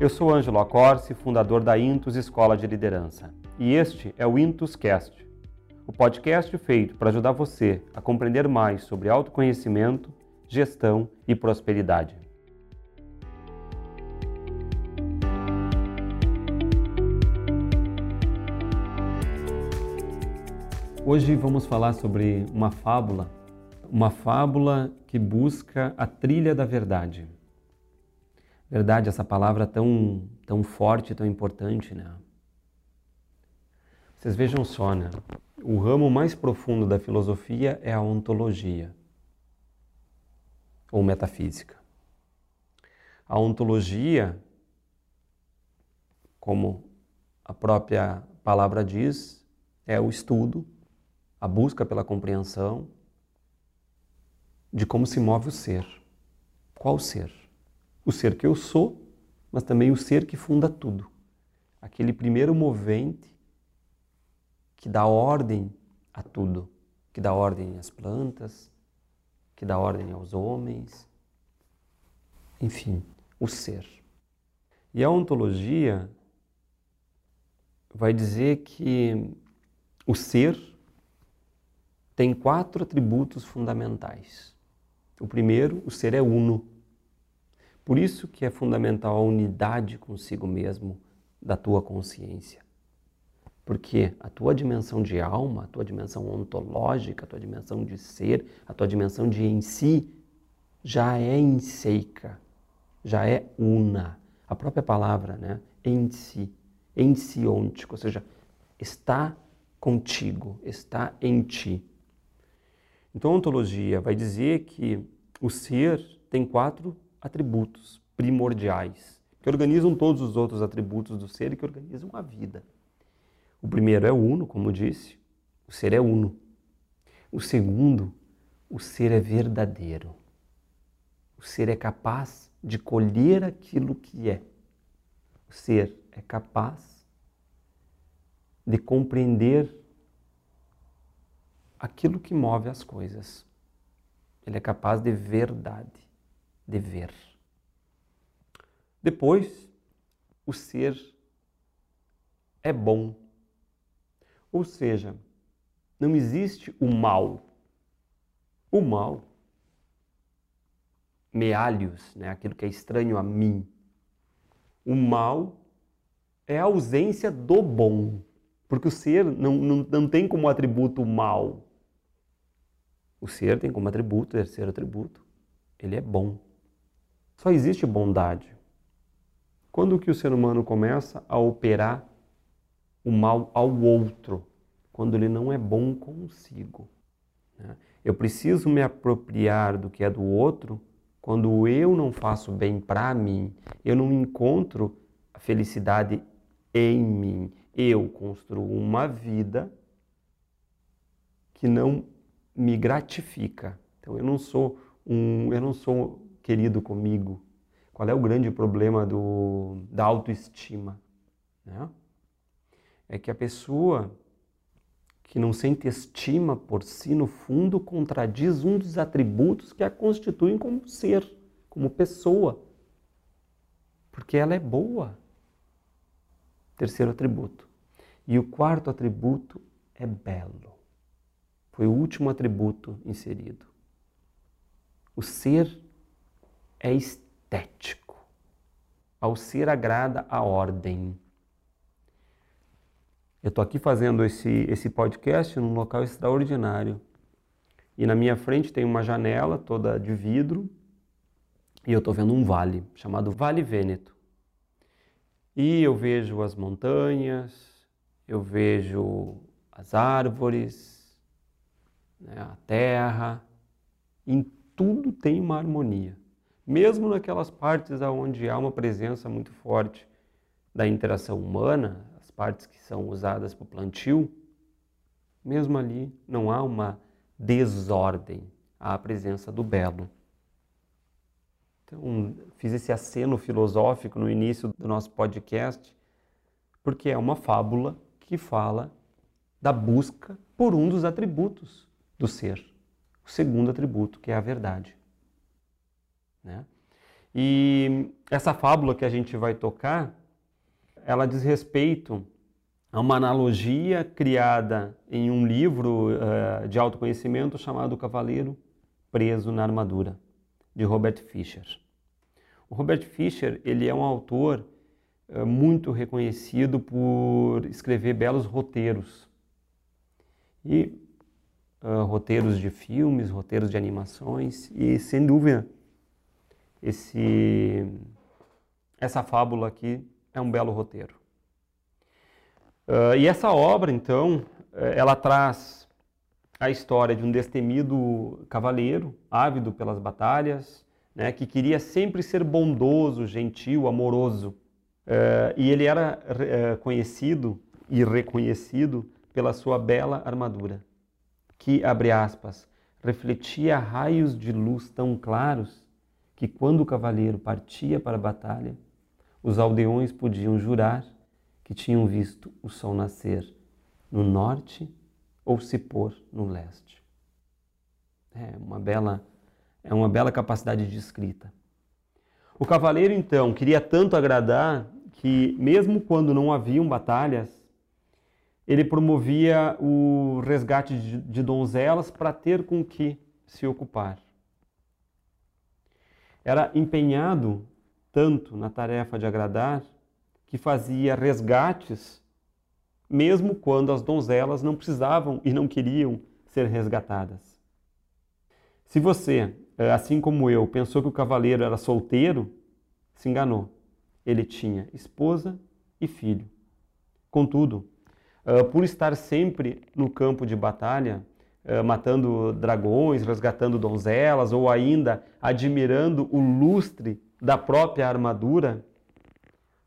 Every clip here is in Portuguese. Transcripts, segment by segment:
Eu sou Ângelo Acorce, fundador da Intus Escola de Liderança, e este é o Intus Cast, o podcast feito para ajudar você a compreender mais sobre autoconhecimento, gestão e prosperidade. Hoje vamos falar sobre uma fábula, uma fábula que busca a trilha da verdade. Verdade, essa palavra tão, tão forte, tão importante, né? Vocês vejam só, né? O ramo mais profundo da filosofia é a ontologia ou metafísica. A ontologia, como a própria palavra diz, é o estudo, a busca pela compreensão de como se move o ser. Qual ser? O ser que eu sou, mas também o ser que funda tudo. Aquele primeiro movente que dá ordem a tudo, que dá ordem às plantas, que dá ordem aos homens, enfim, o ser. E a ontologia vai dizer que o ser tem quatro atributos fundamentais. O primeiro, o ser é uno. Por isso que é fundamental a unidade consigo mesmo da tua consciência. Porque a tua dimensão de alma, a tua dimensão ontológica, a tua dimensão de ser, a tua dimensão de em si, já é inseica, já é una. A própria palavra, né? Em si, ensiôntico, ou seja, está contigo, está em ti. Então a ontologia vai dizer que o ser tem quatro atributos primordiais que organizam todos os outros atributos do ser e que organizam a vida. O primeiro é uno, como disse, o ser é uno. O segundo, o ser é verdadeiro. O ser é capaz de colher aquilo que é. O ser é capaz de compreender aquilo que move as coisas. Ele é capaz de verdade, de ver. Depois, o ser é bom ou seja, não existe o mal. O mal, mealhos, né, aquilo que é estranho a mim. O mal é a ausência do bom, porque o ser não, não, não tem como atributo o mal. O ser tem como atributo, terceiro atributo, ele é bom. Só existe bondade. Quando que o ser humano começa a operar o mal ao outro, quando ele não é bom consigo. Né? Eu preciso me apropriar do que é do outro quando eu não faço bem para mim, eu não encontro a felicidade em mim. Eu construo uma vida que não me gratifica. Então eu não sou um, eu não sou querido comigo. Qual é o grande problema do, da autoestima? Né? é que a pessoa que não sente estima por si, no fundo, contradiz um dos atributos que a constituem como ser, como pessoa. Porque ela é boa. Terceiro atributo. E o quarto atributo é belo. Foi o último atributo inserido. O ser é estético. Ao ser agrada a ordem. Eu estou aqui fazendo esse, esse podcast num local extraordinário. E na minha frente tem uma janela toda de vidro e eu estou vendo um vale chamado Vale Vêneto. E eu vejo as montanhas, eu vejo as árvores, né, a terra, em tudo tem uma harmonia. Mesmo naquelas partes onde há uma presença muito forte da interação humana, partes que são usadas para o plantio, mesmo ali não há uma desordem, há a presença do belo. Então, fiz esse aceno filosófico no início do nosso podcast, porque é uma fábula que fala da busca por um dos atributos do ser, o segundo atributo, que é a verdade. Né? E essa fábula que a gente vai tocar, ela diz respeito a uma analogia criada em um livro uh, de autoconhecimento chamado Cavaleiro Preso na Armadura, de Robert Fisher. O Robert Fisher ele é um autor uh, muito reconhecido por escrever belos roteiros. E uh, roteiros de filmes, roteiros de animações, e sem dúvida, esse, essa fábula aqui é um belo roteiro. Uh, e essa obra, então, eh, ela traz a história de um destemido cavaleiro, ávido pelas batalhas, né, que queria sempre ser bondoso, gentil, amoroso. Uh, e ele era uh, conhecido e reconhecido pela sua bela armadura, que, abre aspas, refletia raios de luz tão claros que, quando o cavaleiro partia para a batalha, os aldeões podiam jurar que tinham visto o sol nascer no norte ou se pôr no leste. É uma bela, é uma bela capacidade de escrita. O cavaleiro, então, queria tanto agradar que, mesmo quando não haviam batalhas, ele promovia o resgate de, donzelas para ter com que se ocupar. Era empenhado tanto na tarefa de agradar que fazia resgates, mesmo quando as donzelas não precisavam e não queriam ser resgatadas. Se você, eh, assim como eu, pensou que o cavaleiro era solteiro, se enganou. Ele tinha esposa e filho. Contudo, eh, por estar sempre no campo de batalha, matando dragões, resgatando donzelas ou ainda admirando o lustre da própria armadura,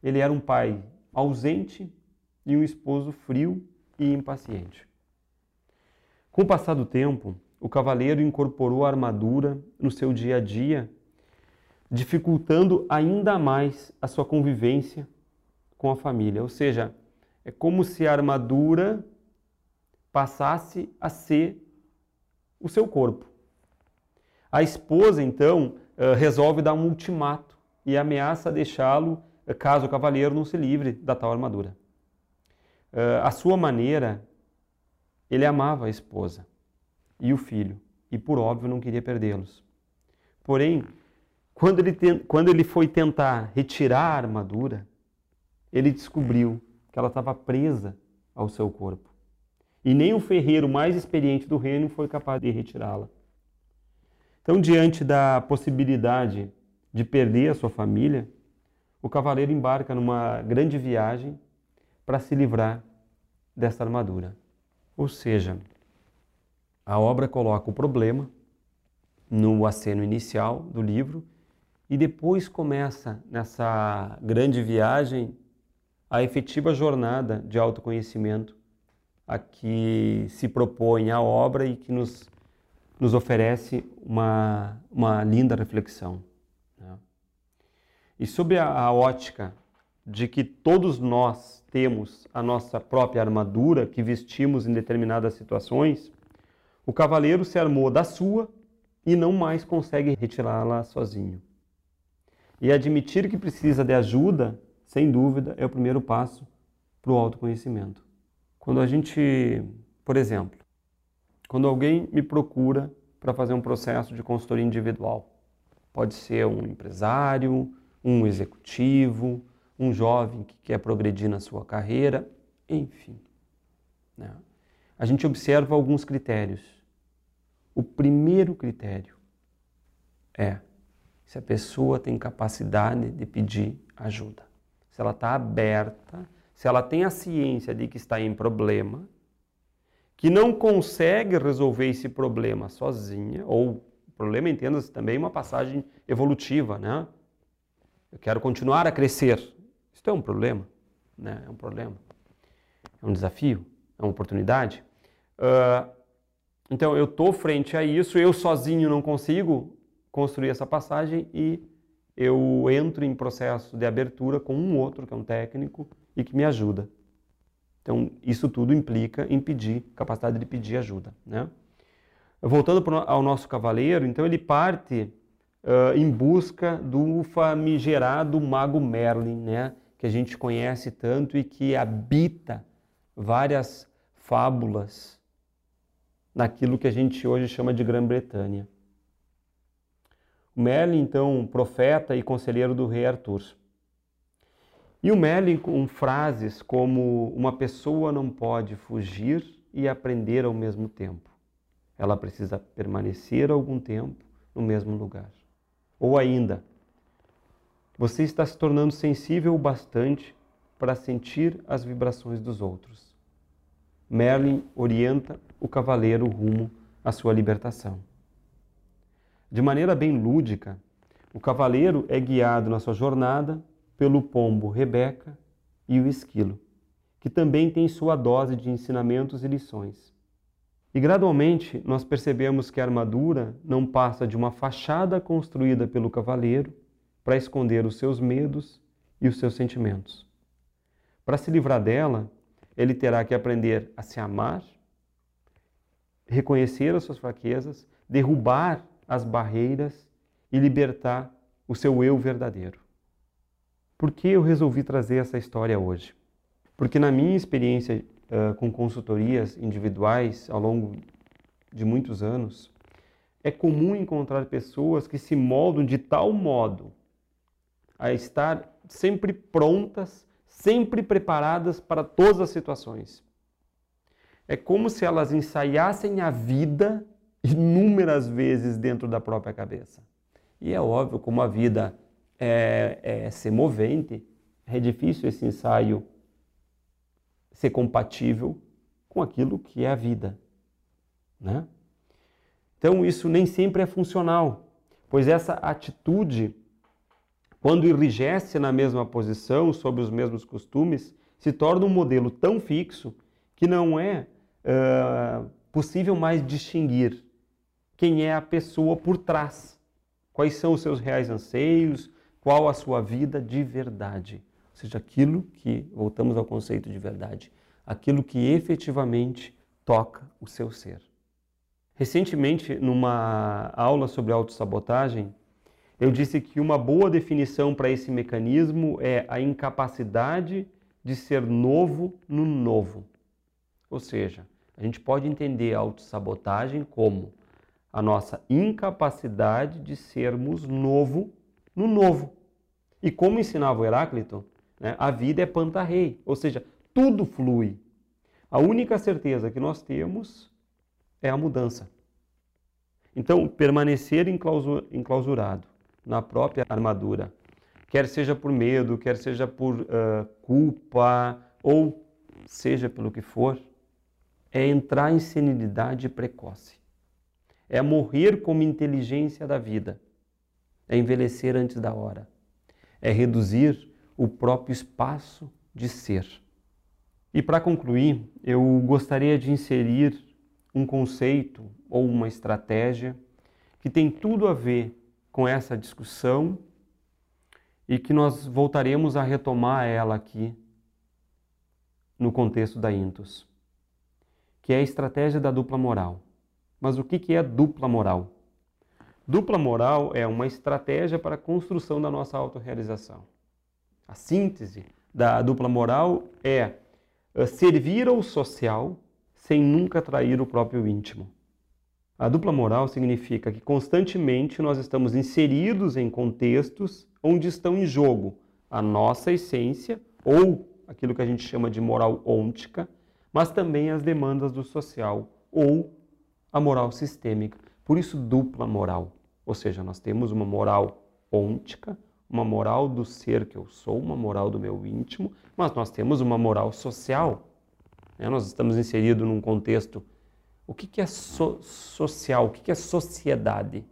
ele era um pai ausente e um esposo frio e impaciente. Com o passar do tempo, o cavaleiro incorporou a armadura no seu dia a dia, dificultando ainda mais a sua convivência com a família. Ou seja, é como se a armadura passasse a ser o seu corpo. A esposa, então, eh, resolve dar um ultimato e ameaça deixá-lo caso o cavaleiro não se livre da tal armadura. A sua maneira, ele amava a esposa e o filho, e por óbvio não queria perdê-los. Porém, quando ele, quando ele foi tentar retirar a armadura, ele descobriu que ela estava presa ao seu corpo. E nem o ferreiro mais experiente do reino foi capaz de retirá-la. Então, diante da possibilidade de perder a sua família, o cavaleiro embarca numa grande viagem para se livrar dessa armadura. Ou seja, a obra coloca o problema no aceno inicial do livro e depois começa nessa grande viagem a efetiva jornada de autoconhecimento a que se propõe a obra e que nos, nos oferece uma, uma linda reflexão. E sob a, a ótica de que todos nós temos a nossa própria armadura que vestimos em determinadas situações, o cavaleiro se armou da sua e não mais consegue retirá-la sozinho. E admitir que precisa de ajuda, sem dúvida, é o primeiro passo para o autoconhecimento. Quando a gente, por exemplo, quando alguém me procura para fazer um processo de consultoria individual, pode ser um empresário, um executivo, um jovem que quer progredir na sua carreira, enfim. Né? A gente observa alguns critérios. O primeiro critério é se a pessoa tem capacidade de pedir ajuda, se ela está aberta, se ela tem a ciência de que está em problema, que não consegue resolver esse problema sozinha, ou problema entenda-se também uma passagem evolutiva, né? eu quero continuar a crescer. Isso é um problema, né? É um problema. É um desafio, é uma oportunidade. Uh, então eu estou frente a isso, eu sozinho não consigo construir essa passagem e eu entro em processo de abertura com um outro, que é um técnico, e que me ajuda. Então, isso tudo implica em pedir, capacidade de pedir ajuda. Né? Voltando ao nosso cavaleiro, então ele parte uh, em busca do famigerado mago Merlin, né? que a gente conhece tanto e que habita várias fábulas naquilo que a gente hoje chama de Grã-Bretanha. Merlin, então, profeta e conselheiro do rei Arthur. E o Merlin com frases como uma pessoa não pode fugir e aprender ao mesmo tempo. Ela precisa permanecer algum tempo no mesmo lugar. Ou ainda, você está se tornando sensível o bastante para sentir as vibrações dos outros. Merlin orienta o cavaleiro rumo à sua libertação. De maneira bem lúdica, o cavaleiro é guiado na sua jornada pelo pombo Rebeca e o esquilo, que também tem sua dose de ensinamentos e lições. E gradualmente nós percebemos que a armadura não passa de uma fachada construída pelo cavaleiro para esconder os seus medos e os seus sentimentos. Para se livrar dela, ele terá que aprender a se amar, reconhecer as suas fraquezas, derrubar as barreiras e libertar o seu eu verdadeiro. Por que eu resolvi trazer essa história hoje? Porque na minha experiência uh, com consultorias individuais ao longo de muitos anos, é comum encontrar pessoas que se moldam de tal modo a estar sempre prontas, sempre preparadas para todas as situações. É como se elas ensaiassem a vida inúmeras vezes dentro da própria cabeça. E é óbvio, como a vida é, é semovente, é difícil esse ensaio ser compatível com aquilo que é a vida. Né? Então, isso nem sempre é funcional, pois essa atitude, quando enrijece na mesma posição, sob os mesmos costumes, se torna um modelo tão fixo que não é uh, possível mais distinguir quem é a pessoa por trás, quais são os seus reais anseios, qual a sua vida de verdade. Ou seja, aquilo que, voltamos ao conceito de verdade, aquilo que efetivamente toca o seu ser. Recentemente, numa aula sobre autossabotagem, eu disse que uma boa definição para esse mecanismo é a incapacidade de ser novo no novo. Ou seja, a gente pode entender a autossabotagem como a nossa incapacidade de sermos novo no novo. E como ensinava o Heráclito, né, a vida é pantarrei, ou seja, tudo flui. A única certeza que nós temos é a mudança. Então, permanecer enclausurado na própria armadura, quer seja por medo, quer seja por uh, culpa, ou seja pelo que for, é entrar em senilidade precoce. É morrer como inteligência da vida é envelhecer antes da hora, é reduzir o próprio espaço de ser. E para concluir, eu gostaria de inserir um conceito ou uma estratégia que tem tudo a ver com essa discussão e que nós voltaremos a retomar ela aqui no contexto da Intus, que é a estratégia da dupla moral. Mas o que é dupla moral? Dupla moral é uma estratégia para a construção da nossa autorrealização. A síntese da dupla moral é eh, servir ao social sem nunca trair o próprio íntimo. A dupla moral significa que constantemente nós estamos inseridos em contextos onde estão em jogo a nossa essência ou aquilo que a gente chama de moral ôntica, mas também as demandas do social ou a moral sistêmica. Por isso, dupla moral. Ou seja, nós temos uma moral ôntica, uma moral do ser que eu sou, uma moral do meu íntimo, mas nós temos uma moral social. Né? Nós estamos inseridos num contexto. O que, que é so social? O que, que é sociedade?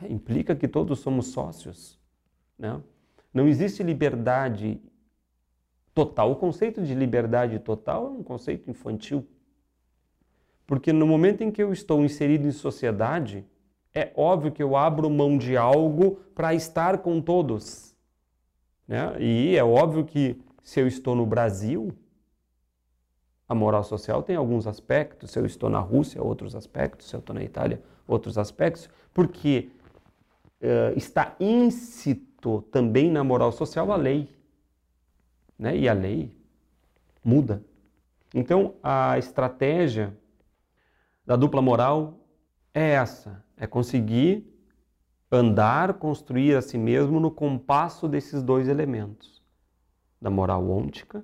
É, implica que todos somos sócios. Né? Não existe liberdade total. O conceito de liberdade total é um conceito infantil. Porque no momento em que eu estou inserido em sociedade, é óbvio que eu abro mão de algo para estar com todos. Né? E é óbvio que se eu estou no Brasil, a moral social tem alguns aspectos. Se eu estou na Rússia, outros aspectos. Se eu estou na Itália, outros aspectos. Porque uh, está íncito também na moral social a lei. Né? E a lei muda. Então, a estratégia da dupla moral é essa: é conseguir andar, construir a si mesmo no compasso desses dois elementos, da moral ôntica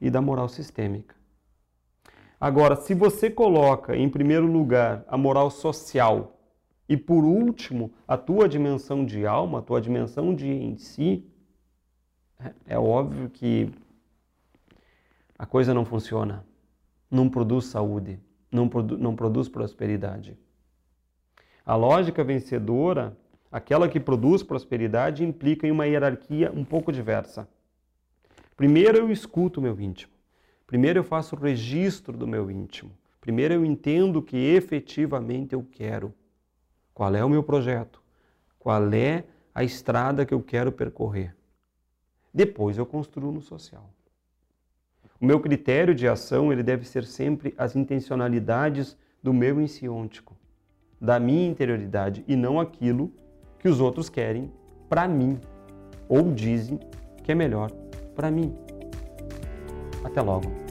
e da moral sistêmica. Agora, se você coloca em primeiro lugar a moral social e por último a tua dimensão de alma, a tua dimensão de em si, é, é óbvio que a coisa não funciona, não produz saúde, não, produ não produz prosperidade. A lógica vencedora, aquela que produz prosperidade, implica em uma hierarquia um pouco diversa. Primeiro eu escuto o meu íntimo. Primeiro eu faço o registro do meu íntimo. Primeiro eu entendo o que efetivamente eu quero. Qual é o meu projeto? Qual é a estrada que eu quero percorrer? Depois eu construo no social. O meu critério de ação ele deve ser sempre as intencionalidades do meu insiôntico, da minha interioridade e não aquilo que os outros querem para mim ou dizem que é melhor para mim. Até logo.